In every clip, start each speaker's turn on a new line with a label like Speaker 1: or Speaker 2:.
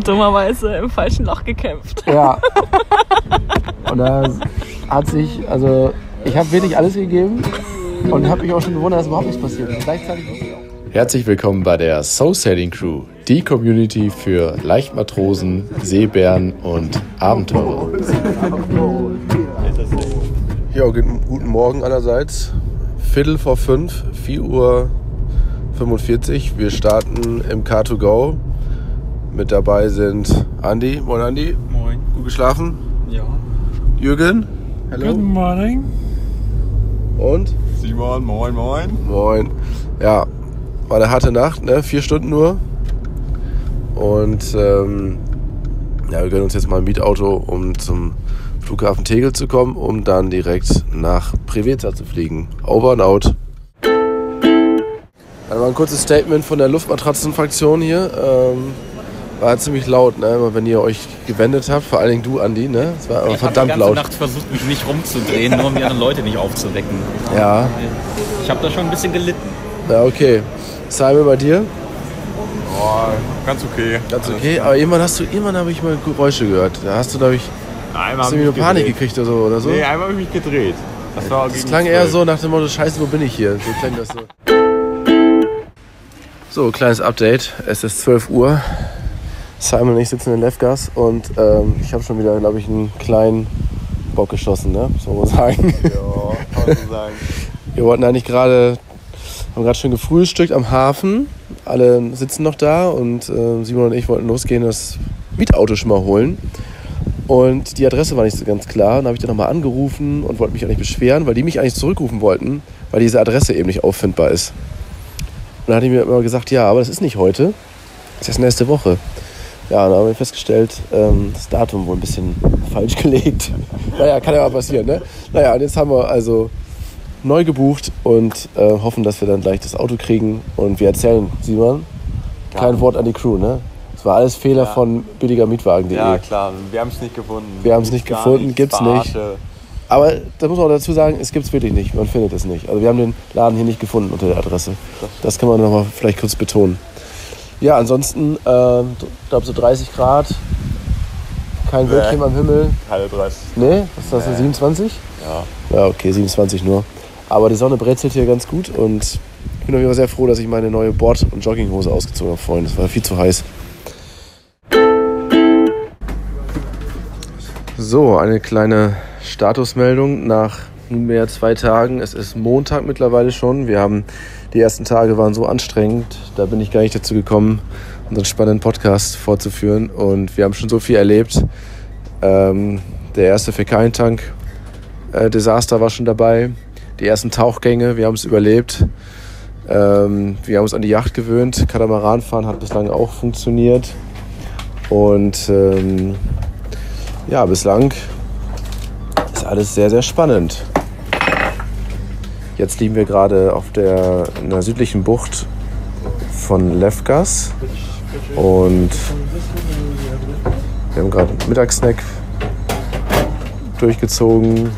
Speaker 1: dummerweise im falschen Loch gekämpft.
Speaker 2: Ja. Und da hat sich, also ich habe wirklich alles gegeben und habe mich auch schon gewundert, dass überhaupt nichts passiert ist. Gleichzeitig wusste ich auch.
Speaker 3: Herzlich willkommen bei der Soul Sailing Crew, die Community für Leichtmatrosen, Seebären und Abenteurer.
Speaker 4: Ja, guten guten Morgen allerseits. Viertel vor fünf, 4 Uhr 45. Wir starten im Car2Go. Mit dabei sind Andi. Moin Andi.
Speaker 5: Moin.
Speaker 4: Gut geschlafen?
Speaker 5: Ja.
Speaker 4: Jürgen. Hallo.
Speaker 5: Good morning.
Speaker 4: Und?
Speaker 5: Simon, moin, moin.
Speaker 4: Moin. Ja, war eine harte Nacht, ne? Vier Stunden nur. Und ähm, ja, wir gönnen uns jetzt mal ein Mietauto, um zum Flughafen Tegel zu kommen, um dann direkt nach Preveza zu fliegen. Over and out. Dann mal ein kurzes Statement von der Luftmatratzenfraktion hier. Ähm, war ziemlich laut, ne? Immer wenn ihr euch gewendet habt, vor allen Dingen du, Andi, ne? Es war aber
Speaker 6: Ich habe die
Speaker 4: verdammt
Speaker 6: ganze
Speaker 4: laut.
Speaker 6: Nacht versucht, mich nicht rumzudrehen, nur um die anderen Leute nicht aufzuwecken.
Speaker 4: Ja,
Speaker 6: Ich habe da schon ein bisschen gelitten.
Speaker 4: ja, okay. Simon, bei dir?
Speaker 5: Boah, ganz okay.
Speaker 4: Ganz okay, aber irgendwann hast du, irgendwann habe ich mal Geräusche gehört. Da hast du, glaube ich,
Speaker 5: Einmal
Speaker 4: hast du nur Panik gekriegt oder so, oder so?
Speaker 5: Nee, einmal habe ich mich gedreht. Das war
Speaker 4: Das klang eher so nach dem Motto, scheiße, wo bin ich hier? So klang das so. So, kleines Update. Es ist 12 Uhr. Simon und ich sitzen in Lefgas und ähm, ich habe schon wieder, glaube ich, einen kleinen Bock geschossen, ne? Soll man sagen.
Speaker 5: Ja, kann man so sagen.
Speaker 4: Wir wollten eigentlich gerade, haben gerade schon gefrühstückt am Hafen. Alle sitzen noch da und äh, Simon und ich wollten losgehen, das Mietauto schon mal holen. Und die Adresse war nicht so ganz klar. Dann habe ich dann nochmal angerufen und wollte mich eigentlich beschweren, weil die mich eigentlich zurückrufen wollten, weil diese Adresse eben nicht auffindbar ist. Und dann hatte ich mir immer gesagt, ja, aber das ist nicht heute, das ist erst nächste Woche. Ja, dann haben wir festgestellt, ähm, das Datum wohl ein bisschen falsch gelegt. naja, kann ja mal passieren, ne? Naja, und jetzt haben wir also neu gebucht und äh, hoffen, dass wir dann gleich das Auto kriegen. Und wir erzählen, Simon, kein Wort an die Crew, ne? Es war alles Fehler von billigermietwagen.de.
Speaker 5: Ja, klar. Wir haben es nicht gefunden.
Speaker 4: Wir haben es nicht gefunden,
Speaker 5: nichts,
Speaker 4: gibt's nicht.
Speaker 5: Verarsche.
Speaker 4: Aber da muss man auch dazu sagen, es gibt es wirklich nicht. Man findet es nicht. Also wir haben den Laden hier nicht gefunden unter der Adresse. Das kann man nochmal vielleicht kurz betonen. Ja, ansonsten, ähm, ich glaube so 30 Grad, kein
Speaker 5: Nee.
Speaker 4: Wölkchen am Himmel.
Speaker 5: Keine 30.
Speaker 4: Nee, was ist das,
Speaker 5: Nee.
Speaker 4: 27?
Speaker 5: Ja.
Speaker 4: Ja, okay, 27 nur. Aber die Sonne brezelt hier ganz gut und ich bin auf jeden Fall sehr froh, dass ich meine neue Board- und Jogginghose ausgezogen habe vorhin. Das war viel zu heiß. So, eine kleine Statusmeldung nach nunmehr zwei Tagen. Es ist Montag mittlerweile schon. Wir haben die ersten Tage waren so anstrengend, da bin ich gar nicht dazu gekommen, unseren spannenden Podcast fortzuführen. Und wir haben schon so viel erlebt. Ähm, der erste Fäkalientank äh, war schon dabei. Die ersten Tauchgänge, wir haben es überlebt. Ähm, wir haben uns an die Yacht gewöhnt. Katamaranfahren hat bislang auch funktioniert. Und ähm, ja, bislang ist alles sehr, sehr spannend. Jetzt liegen wir gerade auf der, in der südlichen Bucht von Lefgas. Und wir haben gerade einen Mittagssnack durchgezogen.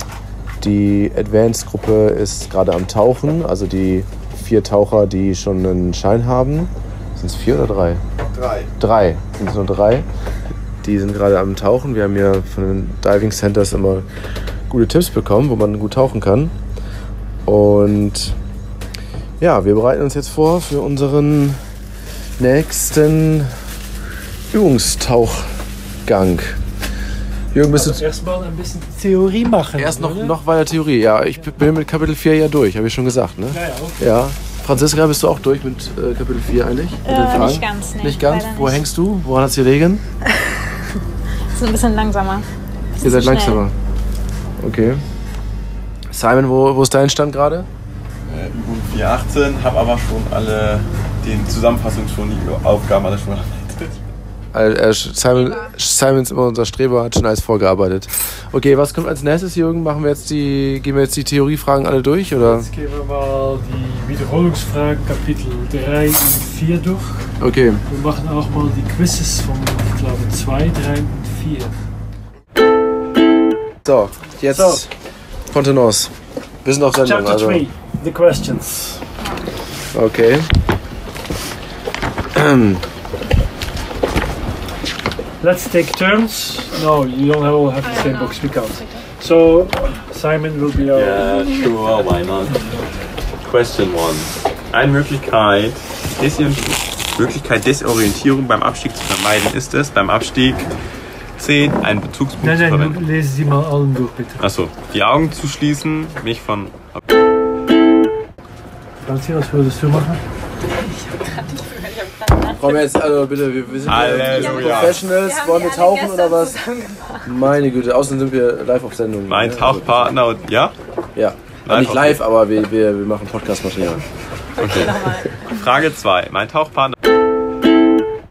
Speaker 4: Die Advanced-Gruppe ist gerade am Tauchen, also die vier Taucher, die schon einen Schein haben. Sind es vier oder drei?
Speaker 5: Drei.
Speaker 4: Drei. Sind es nur drei? Die sind gerade am Tauchen. Wir haben ja von den Diving Centers immer gute Tipps bekommen, wo man gut tauchen kann. Und ja, wir bereiten uns jetzt vor für unseren nächsten Übungstauchgang. Jürgen, bist du
Speaker 7: Erstmal ein bisschen Theorie machen.
Speaker 4: Erst noch,
Speaker 7: oder?
Speaker 4: noch weiter Theorie. Ja, ich bin mit Kapitel 4 ja durch, habe ich schon gesagt. Ne?
Speaker 7: Ja, ja, okay.
Speaker 4: Ja. Franziska, bist du auch durch mit äh, Kapitel 4 eigentlich?
Speaker 1: Äh, nicht ganz, nee,
Speaker 4: Nicht ganz? Wo
Speaker 1: nicht.
Speaker 4: hängst du? Woran hat's gelegen?
Speaker 1: Ist ein bisschen langsamer.
Speaker 4: Ihr seid langsamer. Okay. Simon, wo, wo ist dein Stand gerade?
Speaker 5: Äh, Übung 418, habe aber schon alle, den Zusammenfassungen schon, die Aufgaben alle schon erarbeitet.
Speaker 4: Äh, äh, Simon, Simon ist immer unser Streber, hat schon alles vorgearbeitet. Okay, was kommt als nächstes, Jürgen? Machen wir jetzt die, gehen wir jetzt die Theoriefragen alle durch? Oder?
Speaker 7: Jetzt gehen wir mal die Wiederholungsfragen Kapitel 3 und 4 durch.
Speaker 4: Okay.
Speaker 7: Wir machen auch mal die Quizzes von, ich glaube, 2, 3 und 4.
Speaker 4: So, jetzt
Speaker 7: So.
Speaker 4: Kontenance. Wir sind auf Sendung.
Speaker 7: Chapter
Speaker 4: Also.
Speaker 7: 3, the questions.
Speaker 4: Okay.
Speaker 7: let's take turns. No, you don't all have the same box. We can't. So Simon will be our.
Speaker 5: Yeah, sure, why not? Question one. Eine Möglichkeit, Möglichkeit Desorientierung beim Abstieg zu vermeiden ist es, beim Abstieg 10 einen Bezugspunkt
Speaker 7: Nein,
Speaker 5: zu
Speaker 7: nein,
Speaker 5: verwenden.
Speaker 7: lesen Sie mal allen durch, bitte.
Speaker 5: Achso, die Augen zu schließen, mich von.
Speaker 7: Franzi, was würdest du machen?
Speaker 4: Komm jetzt, also bitte, wir, wir sind ja
Speaker 5: Halleluja.
Speaker 4: Professionals, wollen wir tauchen oder was? Meine Güte, außerdem sind wir live auf Sendung.
Speaker 5: Mein
Speaker 4: ne?
Speaker 5: Tauchpartner und. Ja?
Speaker 4: Ja,
Speaker 5: Live
Speaker 4: nicht
Speaker 5: auf-
Speaker 4: live, aber wir, wir, wir machen Podcast-Material.
Speaker 5: Frage 2. Mein Tauchpartner.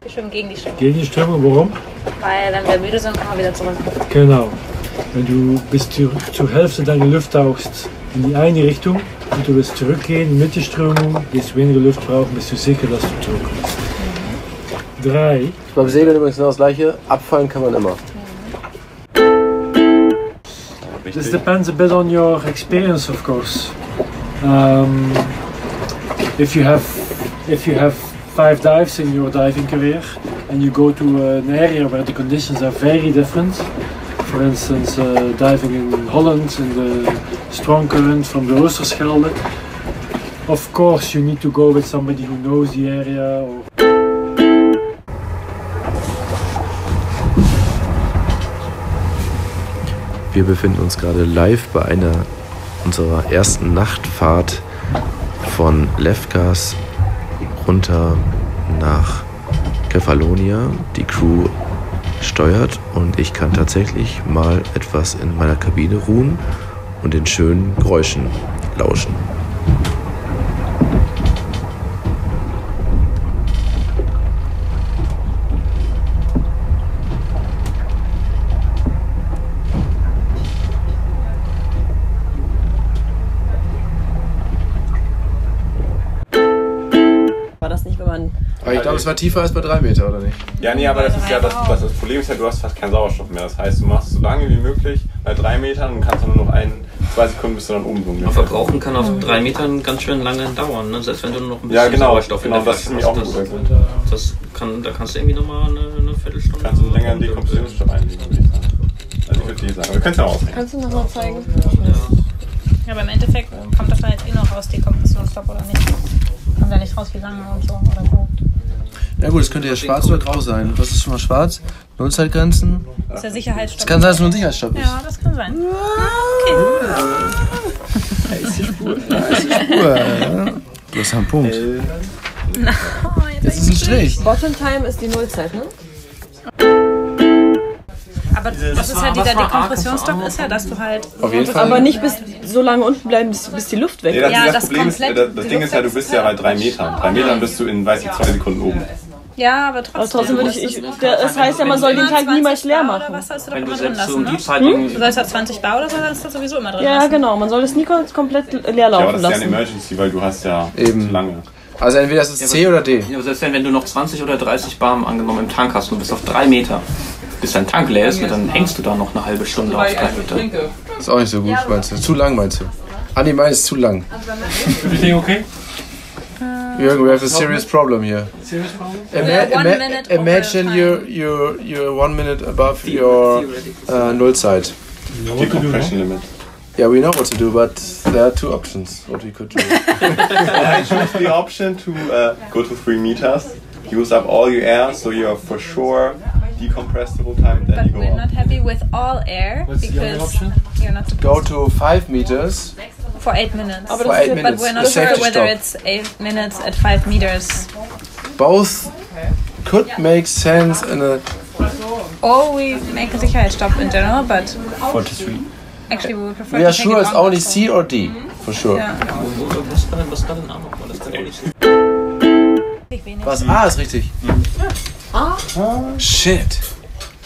Speaker 1: Wir schwimmen gegen die Strömung.
Speaker 7: Gegen die Strömung, warum?
Speaker 1: Weil wenn wir müde sind, kommen wir wieder zurück.
Speaker 7: Genau. Wenn du bis zur, zur Hälfte deiner Luft tauchst in die eine Richtung und du willst zurückgehen mit der Strömung, wirst du weniger Luft brauchen, bist du sicher, dass du zurückkommst. Drei.
Speaker 4: Beim Segeln übrigens genau das gleiche, abfallen kann man immer.
Speaker 7: This depends a bit on your experience, of course. Um, if you have if you have five dives in your diving career and you go to an area where the conditions are very different, for instance, uh, diving in Holland in the strong current from the Oosterschelde, of course you need to go with somebody who knows the area. Or
Speaker 8: Wir befinden uns gerade live bei einer unserer ersten Nachtfahrt von Lefkas runter nach Kefalonia. Die Crew steuert und ich kann tatsächlich mal etwas in meiner Kabine ruhen und den schönen Geräuschen lauschen.
Speaker 4: Aber es war tiefer als bei drei Meter, oder nicht?
Speaker 5: Ja, nee, aber das ist ja das, das, das Problem ist ja, du hast fast keinen Sauerstoff mehr. Das heißt, du machst so lange wie möglich bei drei Metern und kannst dann nur noch ein, zwei Sekunden bis du dann oben so.
Speaker 6: Verbrauchen kann auf drei Metern ganz schön lange dauern, ne? selbst wenn du nur noch ein bisschen
Speaker 5: Ja, genau,
Speaker 6: Sauerstoff
Speaker 5: genau,
Speaker 6: in der
Speaker 5: das ist
Speaker 6: Flasche
Speaker 5: auch
Speaker 6: hast.
Speaker 5: ein
Speaker 6: Das,
Speaker 5: guter Grund.
Speaker 6: das kann, da kannst du irgendwie nochmal eine, eine Viertelstunde.
Speaker 5: Kannst du länger in Dekompressionsstoff einlegen, würde ich sagen. Also ich würde die sagen, aber wir können es ja ausrechnen.
Speaker 2: Kannst du nochmal zeigen?
Speaker 1: Ja, aber im Endeffekt kommt das dann jetzt eh noch raus, Dekompressionsstopp oder nicht. Kommt ja nicht raus, wie lange und so oder wo.
Speaker 4: Ja gut, es könnte ja schwarz oder grau sein. Was ist schon mal schwarz? Nullzeitgrenzen?
Speaker 1: Das ist der Sicherheitsstopp.
Speaker 4: Es kann sein, dass es nur ein Sicherheitsstopp ist.
Speaker 1: Ja, das kann sein.
Speaker 4: Uah, Du hast einen Punkt. Jetzt ist ein Strich.
Speaker 2: Bottom Time ist die Nullzeit, ne?
Speaker 1: Aber das ist halt dieser Dekompressionsstopp, ist ja, dass du halt.
Speaker 4: Auf jeden Fall.
Speaker 2: Aber nicht bis so lange unten bleiben, bis, bis die Luft weg ist.
Speaker 5: das,
Speaker 1: Ja,
Speaker 5: das,
Speaker 1: das
Speaker 5: Problem ist,
Speaker 1: komplett-
Speaker 5: das, das Ding ist ja, du bist
Speaker 1: ist
Speaker 5: ja
Speaker 1: ja-
Speaker 5: bei drei Metern. Drei Metern bist du in, weiß ich, zwei Sekunden oben.
Speaker 1: Ja, aber trotzdem.
Speaker 2: Aber trotzdem würde ich, ich
Speaker 1: Das
Speaker 2: der, das heißt ja, man soll den
Speaker 1: 20
Speaker 2: niemals leer machen.
Speaker 1: Oder was sollst du da
Speaker 6: Wenn du
Speaker 1: immer drin lassen,
Speaker 6: die
Speaker 1: ne?
Speaker 6: Zeit
Speaker 2: Hm?
Speaker 1: Du sollst halt 20 Bar oder so, dann ist das sowieso immer drin
Speaker 2: Ja,
Speaker 1: lassen.
Speaker 2: genau. Man soll das nie kom- komplett leer
Speaker 5: Ja, aber
Speaker 2: laufen
Speaker 5: das ist ja eine
Speaker 2: lassen.
Speaker 5: Emergency, weil du hast ja
Speaker 4: Eben.
Speaker 5: zu lange.
Speaker 4: Also entweder das ist C oder D.
Speaker 6: Ja, aber selbst wenn, wenn du noch 20 oder 30 Bar angenommen im Tank hast und bist auf drei Meter, bis dein Tank leer ist, dann hängst du da noch eine halbe Stunde auf drei Meter.
Speaker 4: Ist auch nicht so gut, meinst du? Zu lang, meinst du? Andi meint, es ist zu lang.
Speaker 7: Everything okay?
Speaker 4: Jürgen, we have a serious problem here.
Speaker 7: Serious problem?
Speaker 4: Ima
Speaker 1: one
Speaker 4: ima imagine you're, you're, you're one minute above your uh, Nullzeit.
Speaker 5: Decompression limit.
Speaker 4: Yeah, we know what to do, but there are two options what we could do.
Speaker 5: I choose the option to uh, go to three meters, use up all your air, so you're for sure decompressed the whole time, then
Speaker 1: But
Speaker 5: you go
Speaker 1: we're
Speaker 5: up.
Speaker 1: not happy with all air
Speaker 7: What's the other
Speaker 1: because
Speaker 7: option?
Speaker 1: you're not supposed
Speaker 4: Go to five meters
Speaker 1: for eight minutes.
Speaker 2: Aber
Speaker 4: for
Speaker 2: das ist
Speaker 4: eight
Speaker 2: ja-
Speaker 1: But we're
Speaker 4: The
Speaker 1: not sure whether
Speaker 4: stop.
Speaker 1: it's eight minutes at five meters.
Speaker 4: Both could make sense in a.
Speaker 1: Or we make a Sicherheitsstopp in general, but
Speaker 6: 43.
Speaker 1: actually we would prefer
Speaker 4: We
Speaker 1: to
Speaker 4: are
Speaker 1: take
Speaker 4: sure
Speaker 1: it
Speaker 4: it's only. C or D, mm-hmm. for sure.
Speaker 1: Ja.
Speaker 6: Was war denn, was war denn auch noch? War das denn nicht?
Speaker 1: Wenig.
Speaker 4: Was? A ist richtig. Ah? Shit.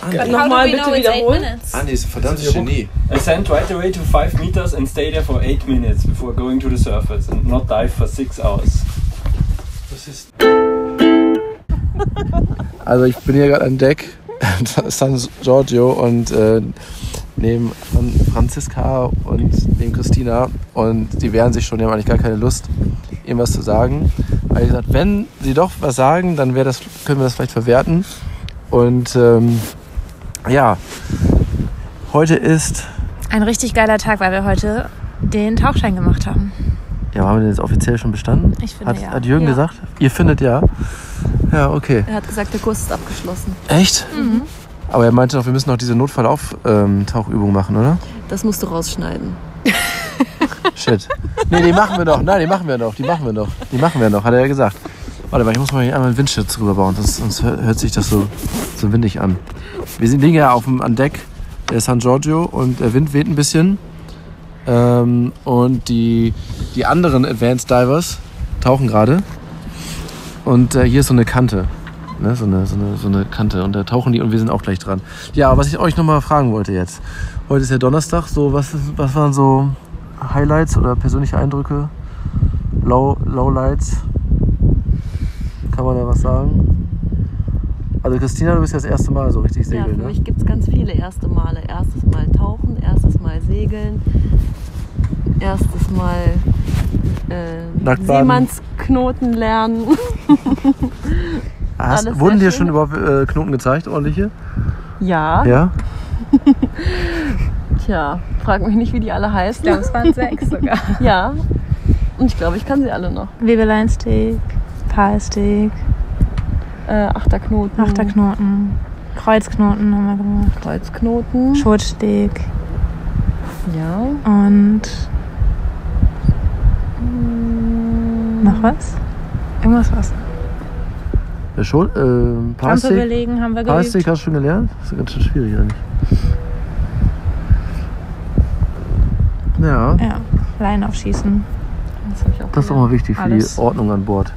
Speaker 1: But how do
Speaker 2: Nochmal
Speaker 1: we
Speaker 2: bitte
Speaker 1: know it's eight
Speaker 2: wiederholen.
Speaker 4: Andi ist ein verdammtes Genie.
Speaker 3: Ascend right away to 5 meters and stay there for 8 minutes before going to the surface and not dive for 6 hours.
Speaker 7: Das ist
Speaker 4: Also ich bin hier gerade an Deck, San Giorgio und äh, neben Fran Franziska und neben Christina und die wehren sich schon, die haben eigentlich gar keine Lust, irgendwas zu sagen. Aber ich gesagt, wenn sie doch was sagen, dann das, können wir das vielleicht verwerten. Und ähm, Ja, heute ist,
Speaker 1: Ein richtig geiler Tag, weil wir heute den Tauchschein gemacht haben.
Speaker 4: ja, haben wir den jetzt offiziell schon bestanden?
Speaker 1: Ich finde
Speaker 4: Hat,
Speaker 1: ja.
Speaker 4: hat Jürgen
Speaker 2: Ja.
Speaker 4: gesagt? Ihr findet ja? Ja, okay.
Speaker 2: Er hat gesagt, der Kurs ist abgeschlossen.
Speaker 4: Echt? Aber er meinte doch, wir müssen noch diese Notfallauf-Tauchübung machen, oder?
Speaker 2: Das musst du rausschneiden.
Speaker 4: Shit. Nee, die machen wir noch. Nein, die machen wir noch. Die machen wir noch. Die machen wir noch, hat er ja gesagt. Warte mal, ich muss mal hier einmal einen Windschutz rüber bauen, sonst, sonst hört sich das so, so windig an. Wir sind liegen ja auf dem, an Deck der San Giorgio und der Wind weht ein bisschen. Ähm, und die, die anderen Advanced Divers tauchen gerade. Und äh, hier ist so eine Kante. Ne, so, eine, so, eine, so eine Kante. Und da tauchen die und wir sind auch gleich dran. Ja, was ich euch nochmal fragen wollte jetzt. Heute ist ja Donnerstag. So, was, ist- was waren so Highlights oder persönliche Eindrücke? Low, Lowlights? Kann man da was sagen? Also Christina, du bist ja das erste Mal so richtig
Speaker 2: Ja,
Speaker 4: segeln,
Speaker 2: für
Speaker 4: ne?
Speaker 2: mich gibt es ganz viele erste Male. Erstes Mal tauchen, erstes Mal segeln, erstes Mal äh. Seemannsknoten lernen.
Speaker 4: Hast,
Speaker 2: alles
Speaker 4: wurden dir
Speaker 2: schön.
Speaker 4: schon überhaupt äh, Knoten gezeigt, ordentliche?
Speaker 2: Ja,
Speaker 4: Ja?
Speaker 2: tja, frag mich nicht, wie die alle
Speaker 1: Ich
Speaker 2: heißen.
Speaker 1: glaube, es waren sechs sogar.
Speaker 2: Ja, und ich glaube, ich kann sie alle noch.
Speaker 1: Webeleinstieg, Palstieg,
Speaker 2: Äh, Achterknoten,
Speaker 1: Achterknoten, Kreuzknoten haben wir gemacht,
Speaker 2: Kreuzknoten.
Speaker 1: Schutzsteg
Speaker 2: Ja.
Speaker 1: und noch was? Irgendwas was?
Speaker 4: Ja schon, äh, Parstig?
Speaker 1: belegen haben wir geübt.
Speaker 4: Parstig hast du schon gelernt? Das ist ganz schön schwierig eigentlich. Ja,
Speaker 1: Ja, Leinen aufschießen.
Speaker 2: Das habe ich auch
Speaker 4: das ist doch
Speaker 2: gelernt.
Speaker 4: mal wichtig für
Speaker 1: Alles.
Speaker 4: die Ordnung an Bord.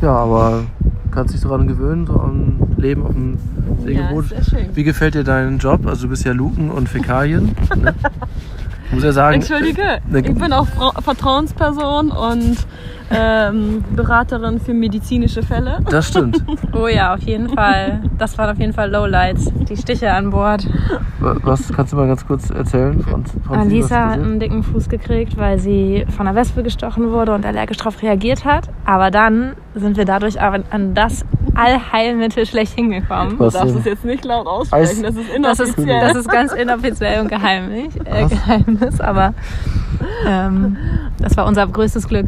Speaker 4: Ja, aber kannst dich daran gewöhnen, so am Leben auf dem
Speaker 2: Ja,
Speaker 4: Segelboot.
Speaker 2: schön.
Speaker 4: Wie gefällt dir dein Job? Also du bist ja Luken und Fäkalien. ne? Ich muss ja sagen,
Speaker 2: Entschuldige,
Speaker 4: Ne-
Speaker 2: ich bin auch Vertrauensperson und ähm, Beraterin für medizinische Fälle.
Speaker 4: das stimmt.
Speaker 1: Oh ja, auf jeden Fall. Das waren auf jeden Fall Lowlights. Die Stiche an Bord.
Speaker 4: Wa- Was kannst du mal ganz kurz erzählen,
Speaker 1: Alisa
Speaker 4: was
Speaker 1: hat einen dicken Fuß gekriegt, weil sie von einer Wespe gestochen wurde und allergisch darauf reagiert hat. Aber dann sind wir dadurch an das Allheilmittel schlecht hingekommen.
Speaker 4: Was
Speaker 2: Du darfst
Speaker 4: denn?
Speaker 2: es jetzt nicht laut aussprechen, das ist
Speaker 1: Das ist,
Speaker 2: inoffiziell.
Speaker 1: das ist ganz inoffiziell und geheimlich, äh? Geheimnis, aber ähm, das war unser größtes Glück.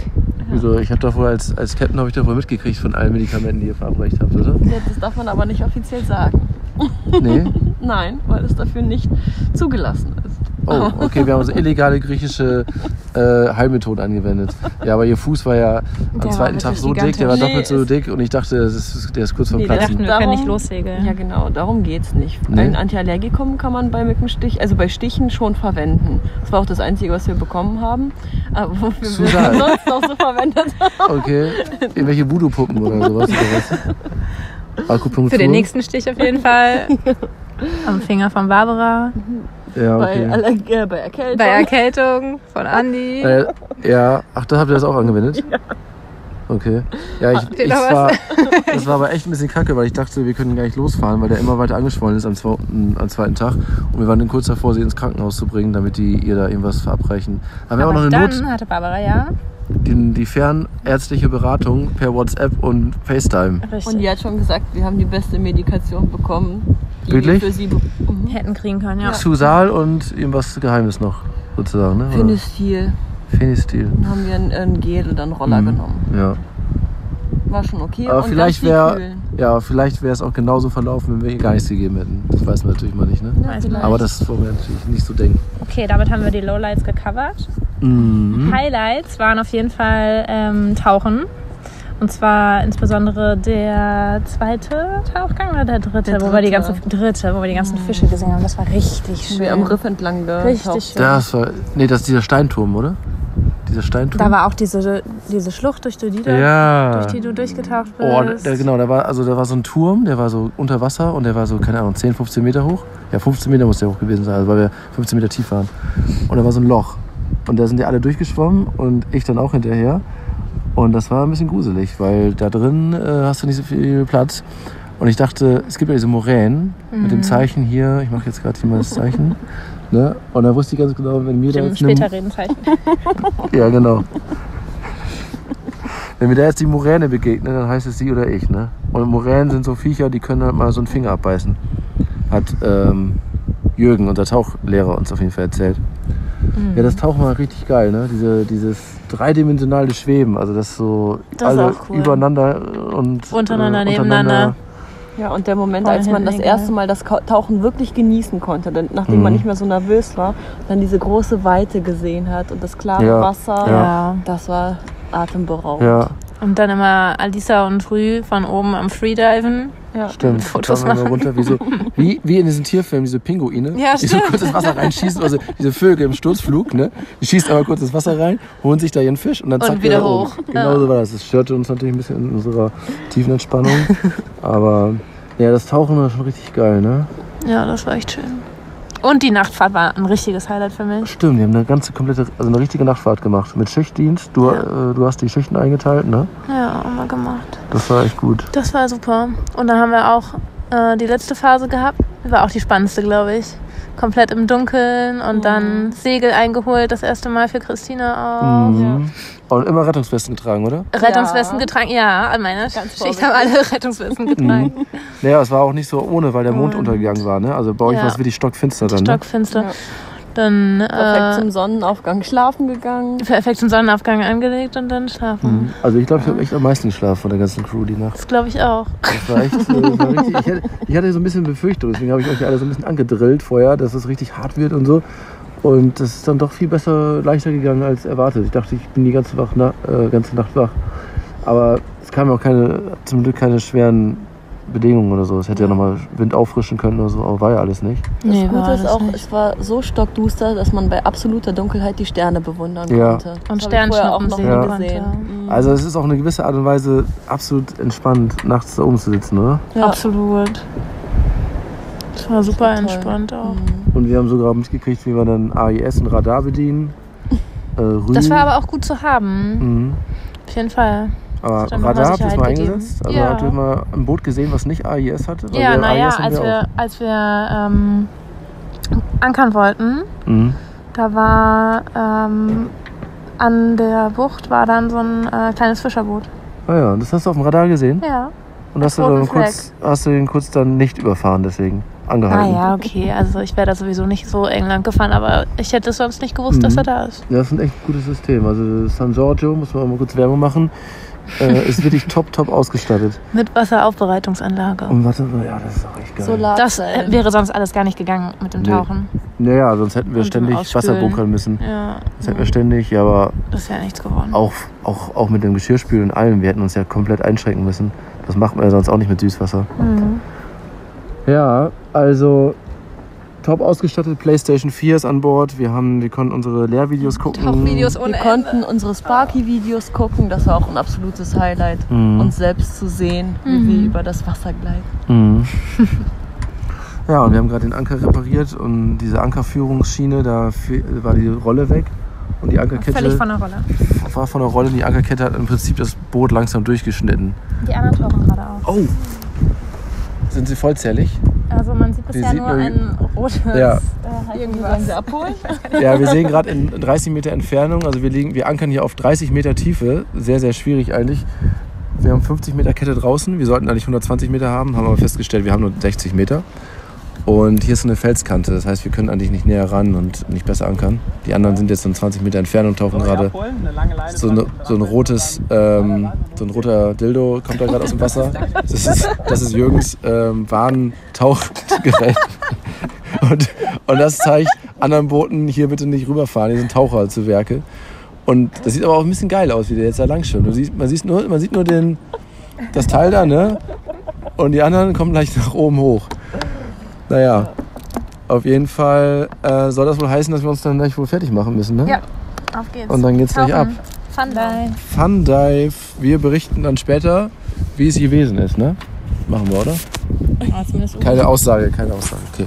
Speaker 4: Wieso? Ich habe doch wohl als, als Captain habe ich doch wohl mitgekriegt von allen Medikamenten, die ihr verabreicht habt, oder?
Speaker 2: Ja, Das darf man aber nicht offiziell sagen.
Speaker 4: Nee?
Speaker 2: Nein, weil es dafür nicht zugelassen ist.
Speaker 4: Oh, okay, wir haben so illegale griechische äh, Heilmethoden angewendet. Ja, aber ihr Fuß war ja am
Speaker 1: Der
Speaker 4: zweiten Tag so dick, der war doppelt
Speaker 2: Nee,
Speaker 4: so dick und ich dachte, das ist, der ist kurz vor
Speaker 2: Nee,
Speaker 1: Wir
Speaker 4: Platzen.
Speaker 1: dachten, wir
Speaker 2: Darum-
Speaker 1: können nicht lossegeln.
Speaker 2: Ja, genau, darum geht's nicht.
Speaker 4: Nee.
Speaker 2: Ein Antiallergikum kann man bei Mückenstich, also bei Stichen schon verwenden. Das war auch das Einzige, was wir bekommen haben. Aber wofür wir
Speaker 4: Susan.
Speaker 2: sonst noch so verwendet haben.
Speaker 4: Okay, irgendwelche Voodoo-Puppen oder sowas. Oder was? Akupunktur?
Speaker 1: Für den nächsten Stich auf jeden Fall. Am Finger von Barbara.
Speaker 4: Ja,
Speaker 2: Bei,
Speaker 4: okay.
Speaker 2: Allerg äh, bei Erkältung.
Speaker 1: Bei Erkältung von Andi.
Speaker 4: Äh, ja, ach, da habt ihr das auch angewendet? Okay. Ja, ich, ich war, das war aber echt ein bisschen kacke, weil ich dachte, wir können gar nicht losfahren, weil der immer weiter angeschwollen ist am zweiten, am zweiten Tag. Und wir waren dann kurz davor, sie ins Krankenhaus zu bringen, damit die ihr da irgendwas verabreichen. Haben wir
Speaker 1: Aber
Speaker 4: auch noch eine
Speaker 1: dann
Speaker 4: Not,
Speaker 1: hatte Barbara ja.
Speaker 4: Die, die fernärztliche Beratung per WhatsApp und FaceTime.
Speaker 1: Richtig.
Speaker 2: Und die hat schon gesagt, wir haben die beste Medikation bekommen. Die
Speaker 4: Wirklich?
Speaker 2: Wir für sie mhm.
Speaker 1: hätten kriegen können, ja.
Speaker 4: Xusal und irgendwas Geheimes noch, sozusagen. Ne?
Speaker 2: Finistil.
Speaker 4: Phenistil.
Speaker 2: Dann haben wir ein, ein Gel oder einen Roller
Speaker 4: Mhm.
Speaker 2: genommen.
Speaker 4: Ja.
Speaker 2: War schon okay.
Speaker 4: Aber
Speaker 2: und
Speaker 4: vielleicht wäre ja, vielleicht wäre es auch genauso verlaufen, wenn wir ihr gar nichts gegeben hätten. Das weiß man natürlich mal nicht, ne?
Speaker 2: Vielleicht.
Speaker 4: Aber das wollen wir natürlich nicht so denken.
Speaker 1: Okay, damit haben wir die Lowlights gecovert.
Speaker 4: Mhm.
Speaker 1: Highlights waren auf jeden Fall ähm, Tauchen. Und zwar insbesondere der zweite Tauchgang oder der dritte,
Speaker 2: Der
Speaker 1: wo wir die
Speaker 2: dritte.
Speaker 1: ganzen dritte, wo wir die ganzen Fische gesehen haben. Das war richtig schön.
Speaker 2: wir am Riff entlang getaucht.
Speaker 1: Richtig schön.
Speaker 4: Das war. Nee, das ist dieser Steinturm, oder? Dieser Steinturm.
Speaker 1: Da war auch diese, diese Schlucht, durch die, du,
Speaker 4: ja.
Speaker 1: durch die du durchgetaucht bist.
Speaker 4: Oh, da, genau, da war, also da war so ein Turm, der war so unter Wasser und der war so, keine Ahnung, 10, 15 Meter hoch. Ja, 15 Meter muss der hoch gewesen sein, also weil wir 15 Meter tief waren. Und da war so ein Loch. Und da sind die alle durchgeschwommen und ich dann auch hinterher. Und das war ein bisschen gruselig, weil da drin äh, hast du nicht so viel Platz. Und ich dachte, es gibt ja diese Moränen mit dem Zeichen hier, ich mache jetzt gerade hier mal das Zeichen. Ne? Und da wusste ich ganz genau, wenn mir da jetzt
Speaker 1: später reden Zeichen.
Speaker 4: ja, genau. Wenn mir da jetzt die Moräne begegnet, dann heißt es sie oder ich. Ne? Und Moränen sind so Viecher, die können halt mal so einen Finger abbeißen. hat ähm, Jürgen, unser Tauchlehrer, uns auf jeden Fall erzählt.
Speaker 1: Mhm.
Speaker 4: Ja, das Tauchen war richtig geil, ne? Diese, dieses dreidimensionale Schweben, also das so
Speaker 1: Das
Speaker 4: alle
Speaker 1: cool.
Speaker 4: übereinander und
Speaker 1: Untereinander,
Speaker 4: äh,
Speaker 1: nebeneinander.
Speaker 2: Ja, und der Moment, als man das erste Mal das Tauchen wirklich genießen konnte, denn nachdem
Speaker 4: Mhm.
Speaker 2: man nicht mehr so nervös war, dann diese große Weite gesehen hat und das klare
Speaker 4: Ja,
Speaker 2: Wasser,
Speaker 1: Ja.
Speaker 2: das war atemberaubend.
Speaker 4: Ja,
Speaker 1: Und dann immer Alisa und Rü von oben am Freediven.
Speaker 2: Ja.
Speaker 4: stimmt.
Speaker 1: Fotos machen.
Speaker 4: Runter, wie, so, wie, wie in diesen Tierfilmen, diese Pinguine,
Speaker 1: Ja,
Speaker 4: die so kurz ins Wasser reinschießen, also diese Vögel im Sturzflug, ne? Die schießen einmal kurz ins Wasser rein, holen sich da ihren Fisch und dann
Speaker 1: Und
Speaker 4: zack
Speaker 1: wieder
Speaker 4: wieder hoch.
Speaker 1: hoch.
Speaker 4: Genau
Speaker 1: Ja.
Speaker 4: so war das. Das störte uns natürlich ein bisschen in unserer tiefen Entspannung. Aber ja, das Tauchen war schon richtig geil, ne?
Speaker 1: Ja, das war echt schön. Und die Nachtfahrt war ein richtiges Highlight für mich.
Speaker 4: Stimmt, wir haben eine ganze komplette, also eine richtige Nachtfahrt gemacht. Mit Schichtdienst. Du,
Speaker 1: Ja.
Speaker 4: äh, du hast die Schichten eingeteilt, ne?
Speaker 1: Ja, haben wir gemacht.
Speaker 4: Das war echt gut.
Speaker 1: Das war super. Und dann haben wir auch äh, die letzte Phase gehabt. War auch die spannendste, glaube ich. Komplett im Dunkeln und dann Segel eingeholt, das erste Mal für Christina auch.
Speaker 4: Mhm. Und immer Rettungswesten getragen, oder?
Speaker 1: Rettungswesten getragen, ja, an meiner
Speaker 2: Ganz
Speaker 1: Schicht haben alle Rettungswesten getragen.
Speaker 4: Naja, es war auch nicht so ohne, weil der Mond
Speaker 1: Und-
Speaker 4: untergegangen war, ne? Also bei euch
Speaker 1: Ja.
Speaker 4: war es wirklich stockfinster dann, ne?
Speaker 1: Stockfinster.
Speaker 2: Ja.
Speaker 1: Dann
Speaker 2: Perfekt
Speaker 1: äh,
Speaker 2: zum Sonnenaufgang schlafen gegangen.
Speaker 1: perfekt zum Sonnenaufgang angelegt und dann schlafen.
Speaker 4: Mhm. Also ich glaube, ich habe echt am meisten geschlafen von der ganzen Crew die Nacht.
Speaker 1: Das glaube ich auch.
Speaker 4: Das war echt, äh, das war richtig, ich, hatte, ich hatte so ein bisschen Befürchtung, deswegen habe ich euch alle so ein bisschen angedrillt vorher, dass es richtig hart wird und so. Und das ist dann doch viel besser, leichter gegangen als erwartet. Ich dachte, ich bin die ganze, wach, na, äh, ganze Nacht wach. Aber es kamen auch keine, zum Glück keine schweren Bedingungen oder so. Es hätte ja nochmal Wind auffrischen können oder so, aber war ja alles nicht.
Speaker 2: Das
Speaker 1: Nee,
Speaker 2: Gute
Speaker 1: war
Speaker 2: ist auch,
Speaker 1: nicht.
Speaker 2: es war so stockduster, dass man bei absoluter Dunkelheit die Sterne bewundern
Speaker 4: Ja.
Speaker 2: konnte.
Speaker 1: Und
Speaker 2: auch
Speaker 1: Sternschnuppen
Speaker 2: noch
Speaker 1: sehen
Speaker 2: nie
Speaker 4: konnte.
Speaker 2: gesehen. Mhm.
Speaker 4: Also es ist auf eine gewisse Art und Weise absolut entspannt, nachts da oben zu sitzen, oder?
Speaker 2: Ja.
Speaker 1: Absolut. Das war super
Speaker 2: Toll.
Speaker 1: entspannt auch.
Speaker 2: Mhm.
Speaker 4: Und wir haben sogar mitgekriegt, wie wir dann AIS und Radar bedienen. Äh.
Speaker 1: Das war aber auch gut zu haben.
Speaker 4: Mhm.
Speaker 1: Auf jeden Fall.
Speaker 4: Aber
Speaker 1: dann
Speaker 4: Radar habt ihr das mal eingesetzt? Also
Speaker 1: Ja.
Speaker 4: habt ihr mal ein Boot gesehen, was nicht AIS hatte? Weil
Speaker 1: Ja, naja, als wir, als wir ähm, ankern wollten.
Speaker 4: Mhm.
Speaker 1: da war ähm, an der Bucht war dann so ein äh, kleines Fischerboot.
Speaker 4: Ah ja, das hast du auf dem Radar gesehen?
Speaker 1: Ja.
Speaker 4: Und hast du, dann kurz, hast du den kurz dann nicht überfahren, deswegen
Speaker 1: Ah
Speaker 4: angehalten.
Speaker 1: ja, okay. Also ich wäre da sowieso nicht so eng lang gefahren, aber ich hätte sonst nicht gewusst, dass
Speaker 4: Mhm.
Speaker 1: er da ist.
Speaker 4: Ja, das ist ein echt gutes System. Also San Giorgio, muss man mal kurz Werbung machen, äh, ist wirklich top, top ausgestattet.
Speaker 1: Mit Wasseraufbereitungsanlage.
Speaker 4: Und warte, ja, das ist auch echt geil.
Speaker 2: Solar
Speaker 1: Das äh, wäre sonst alles gar nicht gegangen mit dem
Speaker 4: Nee.
Speaker 1: Tauchen.
Speaker 4: Naja, sonst hätten wir
Speaker 1: Und
Speaker 4: ständig. Wasser bunkern müssen.
Speaker 1: Ja,
Speaker 4: Das hätten wir ständig, ja, aber
Speaker 1: das wäre nichts geworden.
Speaker 4: auch, auch, auch mit dem Geschirrspülen und allem. Wir hätten uns ja komplett einschränken müssen. Das macht man ja sonst auch nicht mit Süßwasser.
Speaker 1: Mhm.
Speaker 4: Ja, also top ausgestattet. PlayStation 4 ist an Bord. Wir, haben, wir konnten unsere Lehrvideos gucken.
Speaker 1: Tauchvideos
Speaker 2: Wir
Speaker 1: ohne
Speaker 2: konnten unsere Sparky-Videos gucken. Das war auch ein absolutes Highlight,
Speaker 4: Mhm.
Speaker 2: uns selbst zu sehen, wie
Speaker 1: Mhm.
Speaker 2: wir über das Wasser gleiten.
Speaker 4: Mhm. ja, und wir haben gerade den Anker repariert und diese Ankerführungsschiene, da war die Rolle weg. Und die Ankerkette
Speaker 1: Völlig von der Rolle.
Speaker 4: war von der Rolle. Die Ankerkette hat im Prinzip das Boot langsam durchgeschnitten.
Speaker 1: Die anderen tauchen gerade auf.
Speaker 4: Oh! Sind sie vollzählig?
Speaker 1: Also man sieht bisher
Speaker 4: sieht
Speaker 1: nur ein rotes
Speaker 4: Ja.
Speaker 1: äh, irgendwas.
Speaker 2: abholen?
Speaker 4: Ja, wir sehen gerade in 30 Meter Entfernung, also wir, liegen, wir ankern hier auf 30 Meter Tiefe. Sehr, sehr schwierig eigentlich. Wir haben 50 Meter Kette draußen. Wir sollten eigentlich 120 Meter haben, haben aber festgestellt, wir haben nur 60 Meter. Und hier ist so eine Felskante, das heißt, wir können eigentlich nicht näher ran und nicht besser ankern. Die anderen sind jetzt in 20 Meter Entfernung, tauchen gerade. So, eine, so ein rotes, ähm, so ein roter Dildo kommt da gerade aus dem Wasser. Das ist, das ist Jürgens ähm, Warntauchgerät. Und, und das zeigt anderen Booten, hier bitte nicht rüberfahren, hier sind Taucher zu Werke. Und das sieht aber auch ein bisschen geil aus, wie der jetzt da lang schwimmt. Siehst, man, sieht nur, man sieht nur den, das Teil da, ne? Und die anderen kommen gleich nach oben hoch. Naja, auf jeden Fall äh, soll das wohl heißen, dass wir uns dann gleich wohl fertig machen müssen, ne?
Speaker 1: Ja. Auf geht's.
Speaker 4: Und dann geht's gleich ab.
Speaker 1: Fun Dive.
Speaker 4: Fun Dive. Wir berichten dann später, wie es gewesen ist, ne? Machen wir, oder?
Speaker 1: Zumindest
Speaker 4: Keine Aussage, keine Aussage. Okay.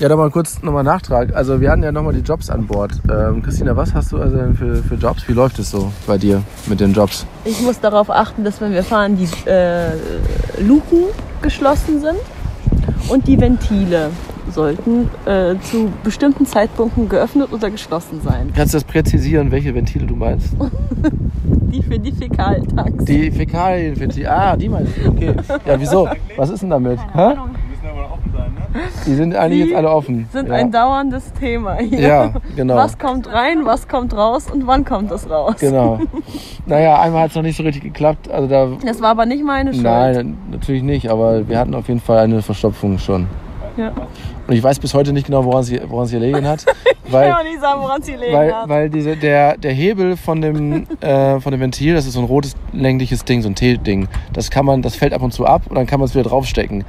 Speaker 4: Ja, da mal kurz nochmal Nachtrag. Also wir hatten ja nochmal die Jobs an Bord. Ähm, Christina, was hast du also denn für, für Jobs? Wie läuft es so bei dir mit den Jobs?
Speaker 2: Ich muss darauf achten, dass wenn wir fahren, die äh, Luken geschlossen sind und die Ventile sollten äh, zu bestimmten Zeitpunkten geöffnet oder geschlossen sein.
Speaker 4: Kannst du das präzisieren, welche Ventile du meinst?
Speaker 2: die für die Fäkaltanks.
Speaker 4: Die Fäkalien für die. Ah, die meinst du? Okay. Ja, wieso? Was ist denn damit? Hä?
Speaker 5: Die müssen aber offen sein, ne?
Speaker 4: Die sind eigentlich
Speaker 2: Die
Speaker 4: jetzt alle offen.
Speaker 2: sind
Speaker 4: ja.
Speaker 2: ein dauerndes Thema hier.
Speaker 4: Ja, genau.
Speaker 2: Was kommt rein, was kommt raus und wann kommt es raus?
Speaker 4: Genau. Naja, einmal hat es noch nicht so richtig geklappt. Also da.
Speaker 2: Das war aber nicht meine Schuld.
Speaker 4: Nein, natürlich nicht, aber wir hatten auf jeden Fall eine Verstopfung schon.
Speaker 2: Ja.
Speaker 4: Und ich weiß bis heute nicht genau, woran sie, woran sie gelegen hat.
Speaker 2: Ich
Speaker 4: weil,
Speaker 2: kann auch nicht sagen, woran sie liegen
Speaker 4: weil,
Speaker 2: hat.
Speaker 4: weil diese, der, der Hebel von dem, äh, von dem Ventil, das ist so ein rotes längliches Ding, so ein T-Ding. Das kann man, das fällt ab und zu ab und dann kann man es wieder draufstecken.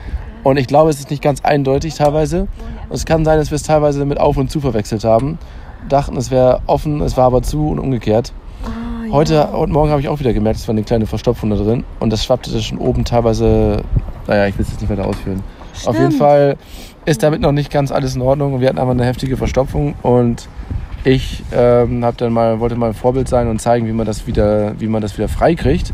Speaker 4: Und ich glaube, es ist nicht ganz eindeutig teilweise. Und es kann sein, dass wir es teilweise mit auf und zu verwechselt haben. Dachten, es wäre offen, es war aber zu und umgekehrt. Heute und morgen habe ich auch wieder gemerkt, es war eine kleine Verstopfung da drin. Und das schwappte das schon oben teilweise. Naja, ich will es jetzt nicht weiter ausführen. Auf jeden
Speaker 2: Stimmt.
Speaker 4: Fall ist damit noch nicht ganz alles in Ordnung. Und wir hatten aber eine heftige Verstopfung. Und ich ähm, hab dann mal, wollte mal ein Vorbild sein und zeigen, wie man das wieder, wie man das wieder frei kriegt.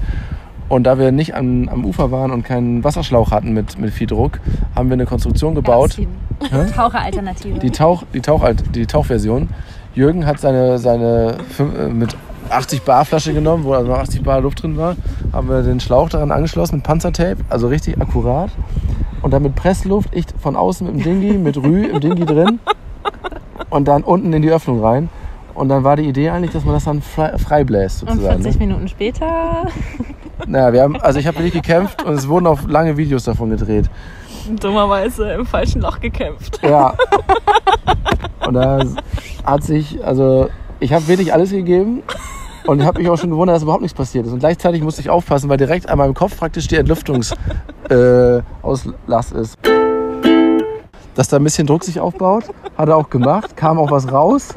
Speaker 4: Und da wir nicht am, am Ufer waren und keinen Wasserschlauch hatten mit, mit viel Druck, haben wir eine Konstruktion gebaut.
Speaker 9: Hä? Taucheralternative.
Speaker 4: Die, Tauch, die, Tauch, die Tauchversion. Jürgen hat seine, seine äh, mit 80 Bar Flasche genommen, wo also noch 80 Bar Luft drin war, haben wir den Schlauch daran angeschlossen mit Panzertape, also richtig akkurat. Und dann mit Pressluft, ich von außen mit dem Dingi, mit Rü im Dingi drin und dann unten in die Öffnung rein. Und dann war die Idee eigentlich, dass man das dann frei, frei bläst
Speaker 1: Und
Speaker 4: sozusagen.
Speaker 1: 40
Speaker 4: Ne?
Speaker 1: Minuten später.
Speaker 4: Naja, wir haben, also ich habe wirklich gekämpft und es wurden auch lange Videos davon gedreht.
Speaker 2: Dummerweise im falschen Loch gekämpft.
Speaker 4: Ja. Und da hat sich, also ich habe wirklich alles gegeben und habe mich auch schon gewundert, dass überhaupt nichts passiert ist. Und gleichzeitig musste ich aufpassen, weil direkt an meinem Kopf praktisch die Entlüftungsauslass äh, ist. Dass da ein bisschen Druck sich aufbaut, hat er auch gemacht, kam auch was raus.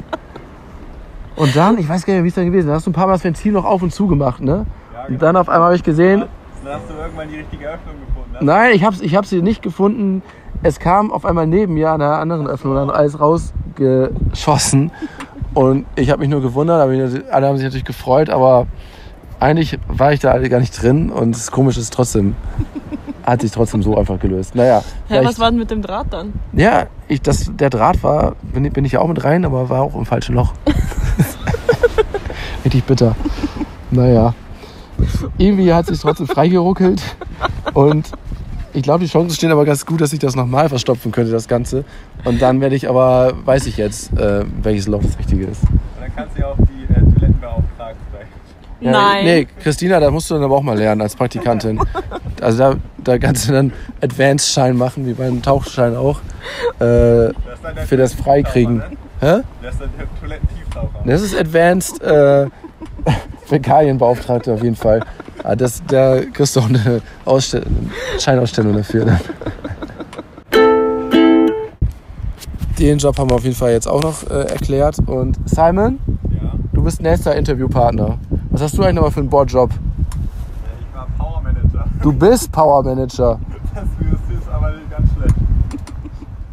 Speaker 4: Und dann, ich weiß gar nicht mehr, wie es dann gewesen ist, da hast du ein paar Mal das Ventil noch auf und zu gemacht, ne? Und dann auf einmal habe ich gesehen,
Speaker 5: Dann hast du irgendwann die richtige Öffnung gefunden. ne?
Speaker 4: Nein, ich habe ich hab sie nicht gefunden. Es kam auf einmal neben mir an einer anderen Öffnung dann alles rausgeschossen. Und ich habe mich nur gewundert, alle haben sich natürlich gefreut, aber eigentlich war ich da alle gar nicht drin und das Komische ist trotzdem, hat sich trotzdem so einfach gelöst. Naja,
Speaker 2: Ja, was war denn mit dem Draht dann?
Speaker 4: ja ich, das, der Draht war, bin, ich- bin ich ja auch mit rein, aber war auch im falschen Loch. Richtig bitter. Naja. Irgendwie hat sich trotzdem freigeruckelt. Und ich glaube, die Chancen stehen aber ganz gut, dass ich das nochmal verstopfen könnte, das Ganze. Und dann werde ich aber, weiß ich jetzt, äh, welches Loch das richtige ist.
Speaker 5: Und dann kannst du ja auch die äh, Toilettenbeauftragte sein.
Speaker 4: Ja,
Speaker 2: Nein.
Speaker 4: Nee, Christina, da musst du dann aber auch mal lernen als Praktikantin. Also da, da kannst du dann Advanced-Schein machen, wie beim Tauchschein auch. Äh,
Speaker 5: Das
Speaker 4: für das Freikriegen.
Speaker 5: Toilettentiefsaucher,
Speaker 4: Hä?
Speaker 5: Ne? Das ist dann der Toilettentiefsaucher.
Speaker 4: Das ist Advanced äh, Fäkalienbeauftragte auf jeden Fall. Ah, das, da kriegst du auch eine Ausstell Scheinausstellung dafür. Ne? Den Job haben wir auf jeden Fall jetzt auch noch äh, erklärt. Und Simon,
Speaker 5: Ja.
Speaker 4: du bist nächster Interviewpartner. Was hast du eigentlich nochmal für einen Bordjob?
Speaker 5: Ich war Power Manager.
Speaker 4: Du bist Power Manager.
Speaker 5: Das ist aber ganz schlecht.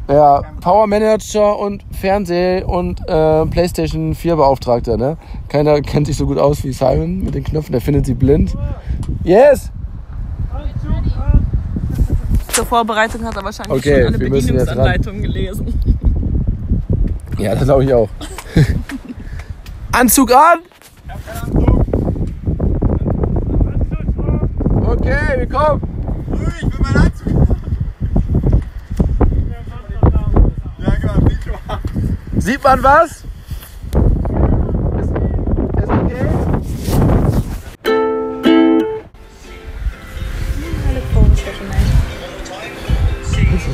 Speaker 4: Ja, Power Manager und Fernseh- und äh, PlayStation 4 Beauftragter, ne? Keiner kennt sich so gut aus wie Simon mit den Knöpfen, der findet sie blind. Yes!
Speaker 2: Zur Vorbereitung hat er wahrscheinlich
Speaker 4: Okay,
Speaker 2: schon alle. Bedienungsanleitungen gelesen.
Speaker 4: Ja, das glaube ich auch. Anzug an! Okay, wir kommen!
Speaker 5: Ich will meinen Anzug. Ja, genau, nicht wahr.
Speaker 4: Sieht man was? Ist, ist okay?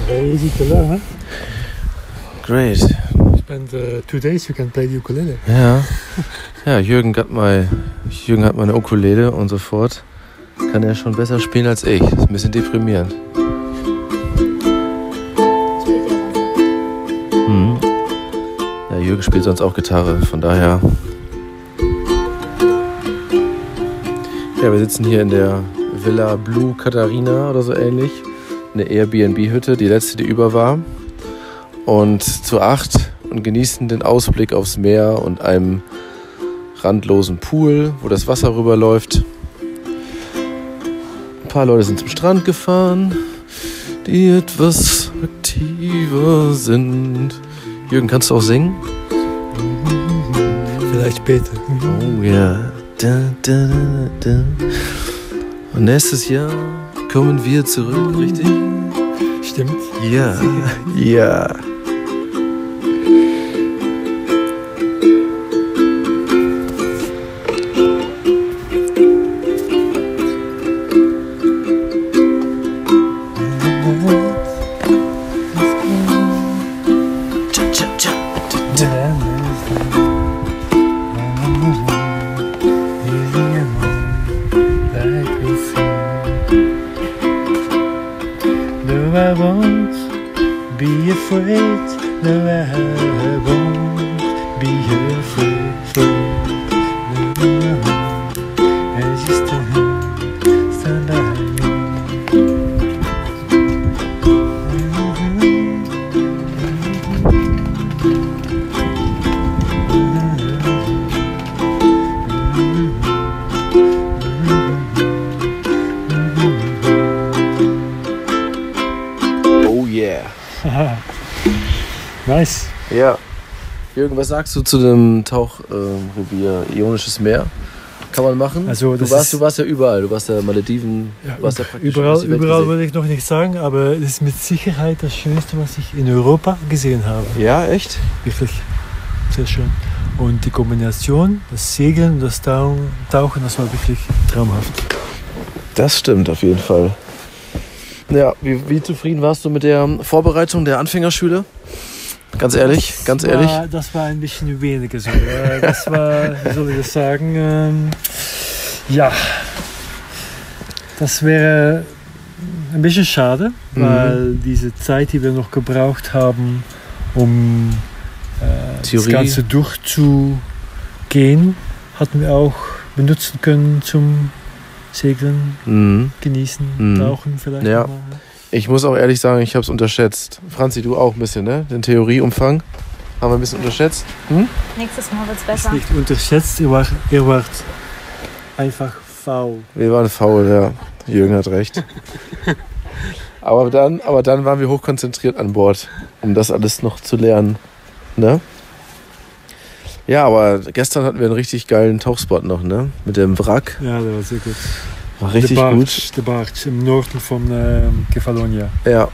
Speaker 7: Very easy to learn. Huh?
Speaker 8: Great.
Speaker 7: Spend uh, two days, you can play the ukulele.
Speaker 8: Ja. Ja, Jürgen hat mal, Jürgen hat mal eine Ukulele und so fort. Kann er schon besser spielen als ich. Das ist ein bisschen deprimierend. Jürgen spielt sonst auch Gitarre, von daher. Ja, wir sitzen hier in der Villa Blue Katharina oder so ähnlich. Eine Airbnb-Hütte, die letzte, die über war. Und zu acht und genießen den Ausblick aufs Meer und einem randlosen Pool, wo das Wasser rüberläuft. Ein paar Leute sind zum Strand gefahren, die etwas aktiver sind. Jürgen, kannst du auch singen?
Speaker 7: Vielleicht später.
Speaker 8: Oh ja.
Speaker 4: Da, da, da, da. Und nächstes Jahr kommen wir zurück, richtig?
Speaker 7: Stimmt.
Speaker 4: Ja, ja.
Speaker 7: Be afraid. No, I
Speaker 4: Jürgen, was sagst du zu dem Tauchrevier Ionisches Meer? Kann man machen?
Speaker 7: Also,
Speaker 4: du, warst, du warst ja überall. Du warst ja Malediven. du warst ja praktisch
Speaker 7: Überall, überall würde ich noch nicht sagen, aber es ist mit Sicherheit das Schönste, was ich in Europa gesehen habe.
Speaker 4: Ja, echt?
Speaker 7: Wirklich sehr schön. Und die Kombination, das Segeln und das Tau- Tauchen, das war wirklich traumhaft.
Speaker 4: Das stimmt auf jeden Fall. Ja, wie, wie zufrieden warst du mit der Vorbereitung der Anfängerschüler? Ganz ehrlich, ganz
Speaker 7: das
Speaker 4: ehrlich.
Speaker 7: War, das war ein bisschen weniger so. Äh, Das war, wie soll ich das sagen? Ähm, ja, das wäre ein bisschen schade,
Speaker 4: Mhm.
Speaker 7: weil diese Zeit, die wir noch gebraucht haben, um äh, das. Ganze durchzugehen, hatten wir auch benutzen können zum Segeln,
Speaker 4: Mhm.
Speaker 7: genießen,
Speaker 4: Mhm.
Speaker 7: tauchen vielleicht.
Speaker 4: Ja.
Speaker 7: mal.
Speaker 4: Ich muss auch ehrlich sagen, ich habe es unterschätzt. Franzi, du auch ein bisschen, ne? Den Theorieumfang haben wir ein bisschen unterschätzt. Hm?
Speaker 9: Nächstes Mal wird's
Speaker 7: Ist
Speaker 9: besser.
Speaker 7: nicht unterschätzt, ihr wart, ihr wart einfach faul.
Speaker 4: Wir waren faul, ja. Jürgen hat recht. aber, dann, aber dann waren wir hochkonzentriert an Bord, um das alles noch zu lernen. Ne? Ja, aber gestern hatten wir einen richtig geilen Tauchspot noch, ne? Mit dem Wrack.
Speaker 7: Ja, das war sehr gut.
Speaker 4: War richtig
Speaker 7: de Barge,
Speaker 4: gut.
Speaker 7: De Barge im Norden von ähm, Kefalonia.
Speaker 4: Ja.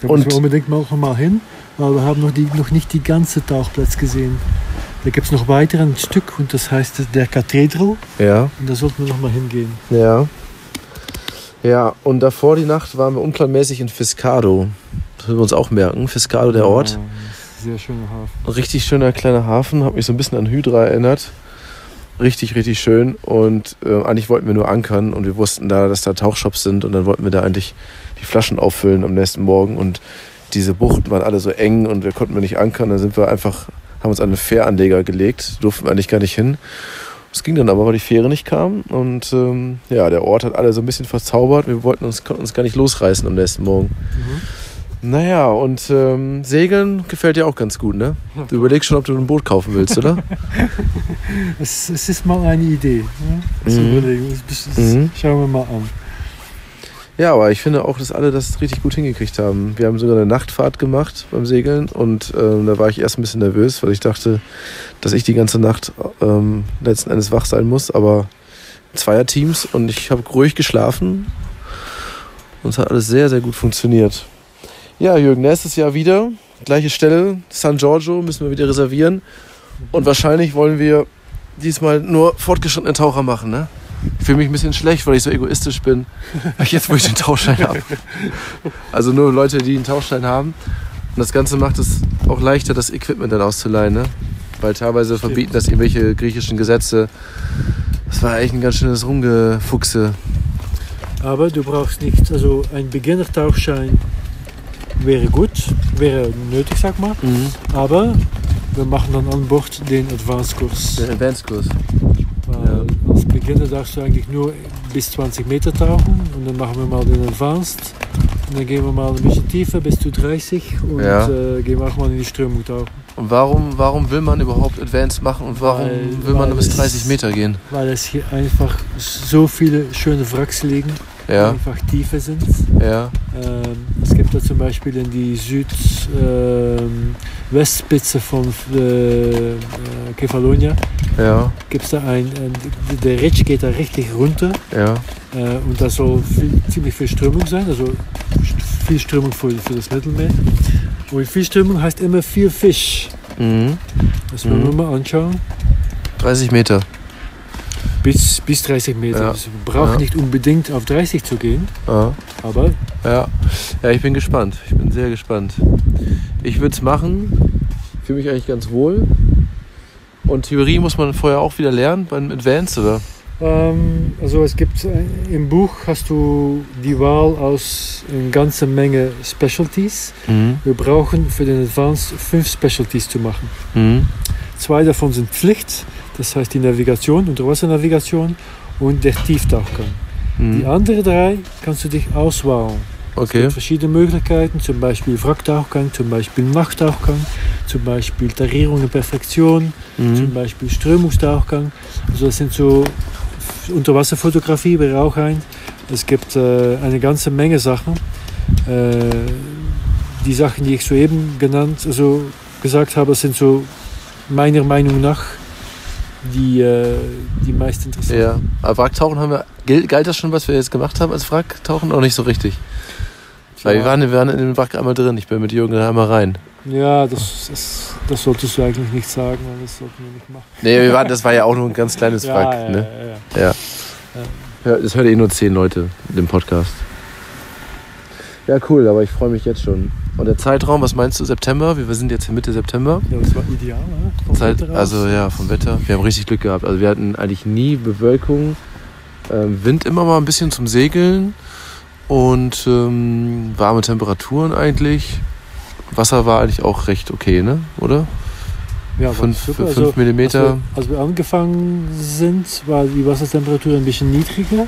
Speaker 7: Da
Speaker 4: Und-
Speaker 7: müssen wir unbedingt mal, noch mal hin, weil wir haben noch, die, noch nicht die ganze Tauchplatz gesehen. Da gibt es noch weiter ein Stück und das heißt der Cathedral.
Speaker 4: Ja.
Speaker 7: Und da sollten wir noch mal hingehen.
Speaker 4: Ja. Ja, und davor die Nacht waren wir unplanmäßig in Fiscado. Das müssen wir uns auch merken. Fiscado, der Ort.
Speaker 7: Ja, sehr schöner Hafen.
Speaker 4: Ein richtig schöner kleiner Hafen, hat mich so ein bisschen an Hydra erinnert. Richtig, richtig schön. Und äh, eigentlich wollten wir nur ankern und wir wussten da, dass da Tauchshops sind und dann wollten wir da eigentlich die Flaschen auffüllen am nächsten Morgen und diese Buchten waren alle so eng und wir konnten nicht ankern. Dann sind wir einfach, haben uns an einen Fähranleger gelegt, durften wir eigentlich gar nicht hin. Es ging dann aber, weil die Fähre nicht kam und ähm, ja, der Ort hat alle so ein bisschen verzaubert. Wir wollten uns, konnten uns gar nicht losreißen am nächsten Morgen. Naja, und ähm, Segeln gefällt dir auch ganz gut, ne? Du überlegst schon, ob du ein Boot kaufen willst, oder?
Speaker 7: Es, es ist mal eine Idee. Ne? Das
Speaker 4: Mhm.
Speaker 7: überlegen. Das, das
Speaker 4: Mhm.
Speaker 7: Schauen wir mal an.
Speaker 4: Ja, aber ich finde auch, dass alle das richtig gut hingekriegt haben. Wir haben sogar eine Nachtfahrt gemacht beim Segeln und ähm, da war ich erst ein bisschen nervös, weil ich dachte, dass ich die ganze Nacht ähm, letzten Endes wach sein muss, aber Zweierteams und ich habe ruhig geschlafen und es hat alles sehr, sehr gut funktioniert. Ja, Jürgen, nächstes Jahr wieder, gleiche Stelle, San Giorgio müssen wir wieder reservieren und wahrscheinlich wollen wir diesmal nur fortgeschrittene Taucher machen, ne? Ich fühle mich ein bisschen schlecht, weil ich so egoistisch bin. Jetzt, wo ich den Tauchschein habe. Also nur Leute, die einen Tauchschein haben. Und das Ganze macht es auch leichter, das Equipment dann auszuleihen. Ne? Weil teilweise verbieten das irgendwelche griechischen Gesetze. Das war echt ein ganz schönes Rumgefuchse.
Speaker 7: Aber du brauchst nicht, also ein Beginner-Tauchschein wäre gut, wäre nötig, sag mal. Aber wir machen dann an Bord den Advanced-Kurs.
Speaker 4: Der Advanced-Kurs.
Speaker 7: Weil als Beginner darfst du eigentlich nur bis 20 Meter tauchen und dann machen wir mal den Advanced. Und dann gehen wir mal ein bisschen tiefer bis zu 30 und
Speaker 4: Ja.
Speaker 7: äh, gehen wir auch mal in die Strömung tauchen.
Speaker 4: Und warum, warum will man überhaupt Advanced machen und warum
Speaker 7: Weil-
Speaker 4: will man nur bis
Speaker 7: es-
Speaker 4: 30 Meter gehen?
Speaker 7: Weil es hier einfach so viele schöne Wracks liegen
Speaker 4: Ja.
Speaker 7: einfach tiefer sind.
Speaker 4: Ja.
Speaker 7: Ähm, es gibt da zum Beispiel in die Südwestspitze von äh, äh, Kefalonia
Speaker 4: Ja.
Speaker 7: gibt es da ein, ein, der Ridge geht da richtig runter
Speaker 4: Ja.
Speaker 7: äh, und da soll viel, ziemlich viel Strömung sein, also viel Strömung für, für das Mittelmeer. Und viel Strömung heißt immer viel Fisch.
Speaker 4: Mhm.
Speaker 7: Das wollen wir
Speaker 4: Mhm.
Speaker 7: mal anschauen.
Speaker 4: 30 Meter.
Speaker 7: Bis, bis 30 Meter.
Speaker 4: Ja.
Speaker 7: Also man braucht
Speaker 4: Ja.
Speaker 7: nicht unbedingt auf 30 zu gehen,
Speaker 4: Ja.
Speaker 7: aber
Speaker 4: Ja. ja, ich bin gespannt. Ich bin sehr gespannt. Ich würde es machen. Fühle mich eigentlich ganz wohl. Und Theorie muss man vorher auch wieder lernen beim Advanced, oder?
Speaker 7: Ähm, also es gibt äh, im Buch hast du die Wahl aus einer ganzen Menge Specialties.
Speaker 4: Mhm.
Speaker 7: Wir brauchen für den Advanced fünf Specialties zu machen.
Speaker 4: Mhm.
Speaker 7: Zwei davon sind Pflicht, das heißt die Navigation, Unterwassernavigation und der Tieftauchgang.
Speaker 4: Mhm.
Speaker 7: Die anderen drei kannst du dich auswählen. Es
Speaker 4: Okay.
Speaker 7: gibt verschiedene Möglichkeiten, zum Beispiel Wracktauchgang, zum Beispiel Nachttauchgang, zum Beispiel Tarierung in Perfektion, zum
Speaker 4: Mhm.
Speaker 7: Beispiel Strömungstauchgang. Also das sind so Unterwasserfotografie wäre auch ein. Es gibt äh, eine ganze Menge Sachen. Äh, die Sachen, die ich soeben genannt, also gesagt habe, sind so meiner Meinung nach die, äh, die meist interessanten.
Speaker 4: Ja. Aber Wracktauchen haben wir. Galt, galt das schon, was wir jetzt gemacht haben als Wracktauchen? Auch nicht so richtig. Weil wir waren, wir waren in dem Wrack einmal drin. Ich bin mit Jürgen da einmal rein.
Speaker 7: Ja, das, das, das solltest du eigentlich nicht sagen, weil das sollten wir nicht machen.
Speaker 4: Nee, wir waren, das war ja auch nur ein ganz kleines
Speaker 7: Ja,
Speaker 4: Wrack.
Speaker 7: ja,
Speaker 4: ne?
Speaker 7: ja, ja.
Speaker 4: Ja. Ja, Das hört eh nur zehn Leute im Podcast. Ja, cool, aber ich freue mich jetzt schon. Und der Zeitraum, was meinst du, September? Wir sind jetzt Mitte September.
Speaker 7: Ja, das war ideal, ne? Vom
Speaker 4: Zeit, also ja, vom Wetter. Wir haben richtig Glück gehabt. Also wir hatten eigentlich nie Bewölkung. Ähm, Wind immer mal ein bisschen zum Segeln. Und ähm, warme Temperaturen eigentlich. Wasser war eigentlich auch recht okay, ne? Oder?
Speaker 7: Ja, war
Speaker 4: fünf-
Speaker 7: super.
Speaker 4: fünf
Speaker 7: Also,
Speaker 4: Millimeter.
Speaker 7: Als wir, als wir angefangen sind, war die Wassertemperatur ein bisschen niedriger.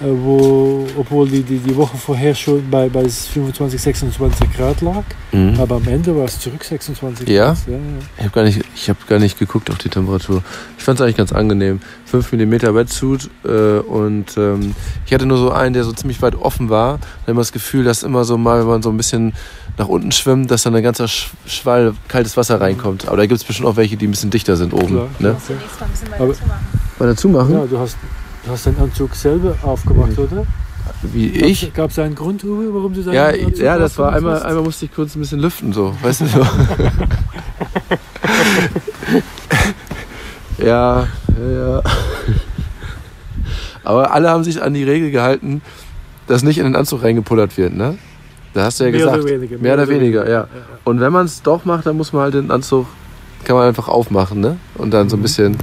Speaker 7: Äh, wo, obwohl die, die, die Woche vorher schon bei, bei 25, 26 Grad lag.
Speaker 4: Mhm.
Speaker 7: Aber am Ende war es zurück 26
Speaker 4: Ja?
Speaker 7: Grad. Ja, ja.
Speaker 4: Ich habe gar, nicht- ich hab gar nicht geguckt auf die Temperatur. Ich fand es eigentlich ganz angenehm. 5 mm Wetsuit äh, und ähm, ich hatte nur so einen, der so ziemlich weit offen war. Da immer das Gefühl, dass immer so mal, wenn man so ein bisschen nach unten schwimmt, dass dann ein ganzer Sch Schwall kaltes Wasser reinkommt. Aber da gibt es bestimmt auch welche, die ein bisschen dichter sind oben.
Speaker 7: Klar,
Speaker 4: ne?
Speaker 9: Zunächst mal ein bisschen weiter zumachen.
Speaker 4: Mal dazu machen?
Speaker 7: ja du, hast, du hast deinen Anzug selber aufgemacht, oder?
Speaker 4: Wie ich?
Speaker 7: Gab es einen Grund, Uwe, warum du deinen
Speaker 4: Ja,
Speaker 7: Anzug
Speaker 4: ja, das war einmal,
Speaker 7: hast?
Speaker 4: einmal musste ich kurz ein bisschen lüften, so, weißt du so. ja, ja, ja. Aber alle haben sich an die Regel gehalten, dass nicht in den Anzug reingepullert wird, ne? Da hast du ja
Speaker 7: Mehr
Speaker 4: gesagt.
Speaker 7: oder weniger,
Speaker 4: Mehr oder weniger, ja. Und wenn man es doch macht, dann muss man halt den Anzug, kann man einfach aufmachen, ne? Und dann so ein bisschen,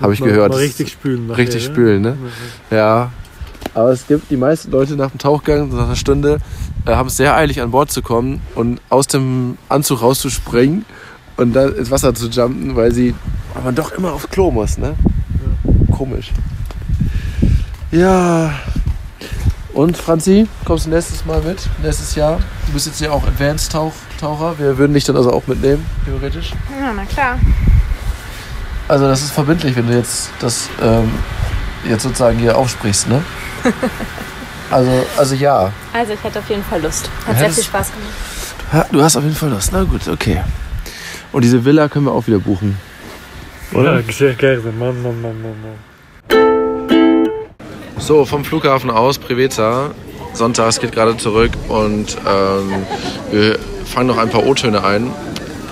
Speaker 4: habe ich.
Speaker 7: Mal-
Speaker 4: gehört.
Speaker 7: Mal richtig spülen. nachher,
Speaker 4: Richtig
Speaker 7: ja?
Speaker 4: spülen, ne? Ja. Aber es gibt die meisten Leute nach dem Tauchgang, nach einer Stunde, äh, haben es sehr eilig an Bord zu kommen und aus dem Anzug rauszuspringen und dann ins Wasser zu jumpen, weil sie aber doch immer aufs Klo muss, ne? Komisch. Ja. Und Franzi, kommst du nächstes Mal mit? Nächstes Jahr? Du bist jetzt ja auch Advanced-Taucher. Wir würden dich dann also auch mitnehmen, theoretisch.
Speaker 1: Ja, na klar.
Speaker 4: Also das ist verbindlich, wenn du jetzt das ähm, jetzt sozusagen hier aufsprichst, ne? Also, also ja.
Speaker 9: Also ich hätte auf jeden Fall Lust. Hat
Speaker 4: Ja,
Speaker 9: sehr viel Spaß gemacht.
Speaker 4: Du hast auf jeden Fall Lust. Na gut, okay. Und diese Villa können wir auch wieder buchen. Oder?
Speaker 7: Ja, sehr gerne. Mann, Mann, Mann, Mann, Mann.
Speaker 4: So, vom Flughafen aus, Preveza. Sonntags geht gerade zurück und ähm, wir fangen noch ein paar O-Töne ein.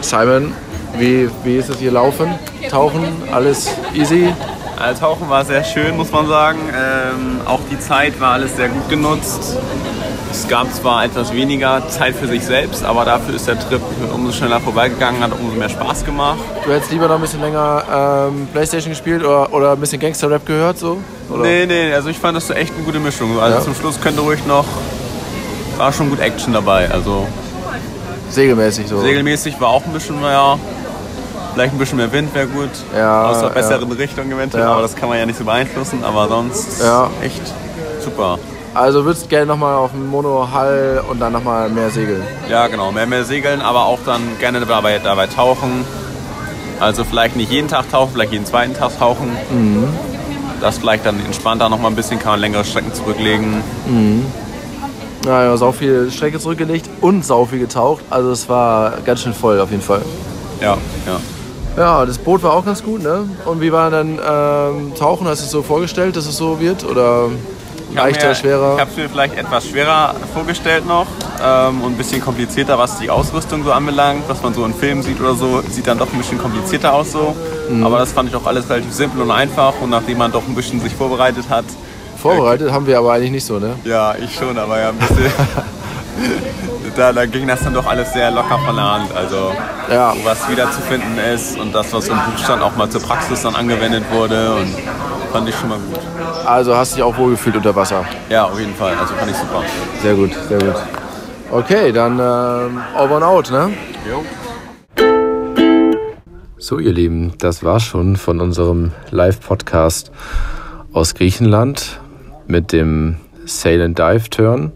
Speaker 4: Simon, wie, wie ist es hier laufen? Tauchen? Alles easy?
Speaker 5: Also Tauchen war sehr schön, muss man sagen. Ähm, auch die Zeit war alles sehr gut genutzt. Es gab zwar etwas weniger Zeit für sich selbst, aber dafür ist der Trip umso schneller vorbeigegangen, hat umso mehr Spaß gemacht.
Speaker 4: Du hättest lieber noch ein bisschen länger ähm, Playstation gespielt oder, oder ein bisschen Gangster-Rap gehört, so? Oder?
Speaker 5: Nee, nee, also ich fand das echt eine gute Mischung. Also
Speaker 4: Ja.
Speaker 5: zum Schluss könnte ruhig noch, war schon gut Action dabei. Also
Speaker 4: Segelmäßig so.
Speaker 5: segelmäßig war auch ein bisschen mehr, vielleicht ein bisschen mehr Wind wäre gut.
Speaker 4: Ja,
Speaker 5: Aus einer
Speaker 4: ja.
Speaker 5: besseren Richtung eventuell,
Speaker 4: Ja.
Speaker 5: aber das kann man ja nicht so beeinflussen. Aber sonst
Speaker 4: Ja.
Speaker 5: echt super.
Speaker 4: Also würdest gerne nochmal auf dem Mono-Hall und dann nochmal mehr segeln.
Speaker 5: Ja, genau. Mehr, mehr segeln, aber auch dann gerne dabei, dabei tauchen. Also vielleicht nicht jeden Tag tauchen, vielleicht jeden zweiten Tag tauchen. das gleich dann entspannter noch mal ein bisschen, kann man längere Strecken zurücklegen.
Speaker 10: Ja, ja, sau viel Strecke zurückgelegt und sau viel getaucht. Also es war ganz schön voll auf jeden Fall.
Speaker 5: Ja, ja.
Speaker 10: Ja, das Boot war auch ganz gut, ne? Und wie war dann ähm, Tauchen? Hast du es so vorgestellt, dass es so wird? Oder leichter,
Speaker 5: mir,
Speaker 10: schwerer?
Speaker 5: Ich habe es mir vielleicht etwas schwerer vorgestellt noch ähm, und ein bisschen komplizierter, was die Ausrüstung so anbelangt. Was man so in Filmen sieht oder so, sieht dann doch ein bisschen komplizierter aus so.
Speaker 10: Mhm.
Speaker 5: Aber das fand ich auch alles relativ simpel und einfach. Und nachdem man doch ein bisschen sich vorbereitet hat,
Speaker 10: Vorbereitet haben wir aber eigentlich nicht so, ne?
Speaker 5: ja, ich schon, aber ja ein bisschen. da, da ging das dann doch alles sehr locker von der Hand. Also,
Speaker 10: Ja.
Speaker 5: was wiederzufinden ist und das, was im Buch stand, auch mal zur Praxis dann angewendet wurde. Und fand ich schon mal gut.
Speaker 10: Also hast du dich auch wohlgefühlt unter Wasser.
Speaker 5: Ja, auf jeden Fall. Also fand ich super.
Speaker 10: Sehr gut, sehr gut. Okay, dann ähm, over and out, ne?
Speaker 4: So, ihr Lieben, das war schon von unserem Live-Podcast aus Griechenland mit dem Sail and Dive Turn.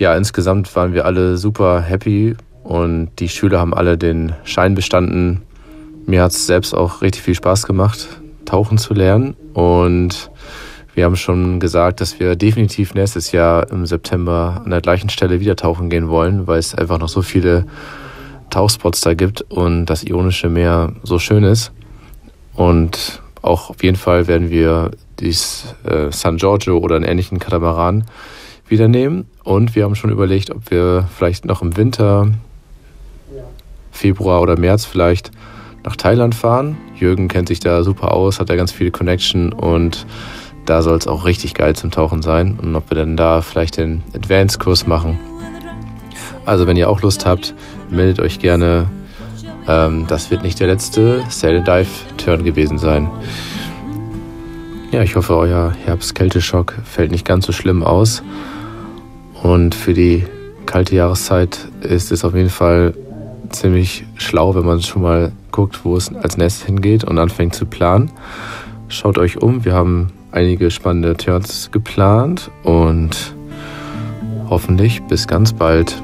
Speaker 4: Ja, insgesamt waren wir alle super happy und die Schüler haben alle den Schein bestanden. Mir hat es selbst auch richtig viel Spaß gemacht, tauchen zu lernen und wir haben schon gesagt, dass wir definitiv nächstes Jahr im September an der gleichen Stelle wieder tauchen gehen wollen, weil es einfach noch so viele Tauchspots da gibt und das Ionische Meer so schön ist. Und auch auf jeden Fall werden wir dies äh, San Giorgio oder einen ähnlichen Katamaran wieder nehmen. Und wir haben schon überlegt, ob wir vielleicht noch im Winter, Februar oder März vielleicht nach Thailand fahren. Jürgen kennt sich da super aus, hat da ganz viele Connection und da soll es auch richtig geil zum Tauchen sein. Und ob wir dann da vielleicht den Advanced-Kurs machen. Also wenn ihr auch Lust habt, meldet euch gerne. Ähm, das wird nicht der letzte Sail and Dive Turn gewesen sein. Ja, ich hoffe, euer Herbst-Kälteschock fällt nicht ganz so schlimm aus. Und für die kalte Jahreszeit ist es auf jeden Fall ziemlich schlau, wenn man schon mal guckt, wo es als nächstes hingeht und anfängt zu planen. Schaut euch um, wir haben einige spannende Turns geplant und hoffentlich bis ganz bald.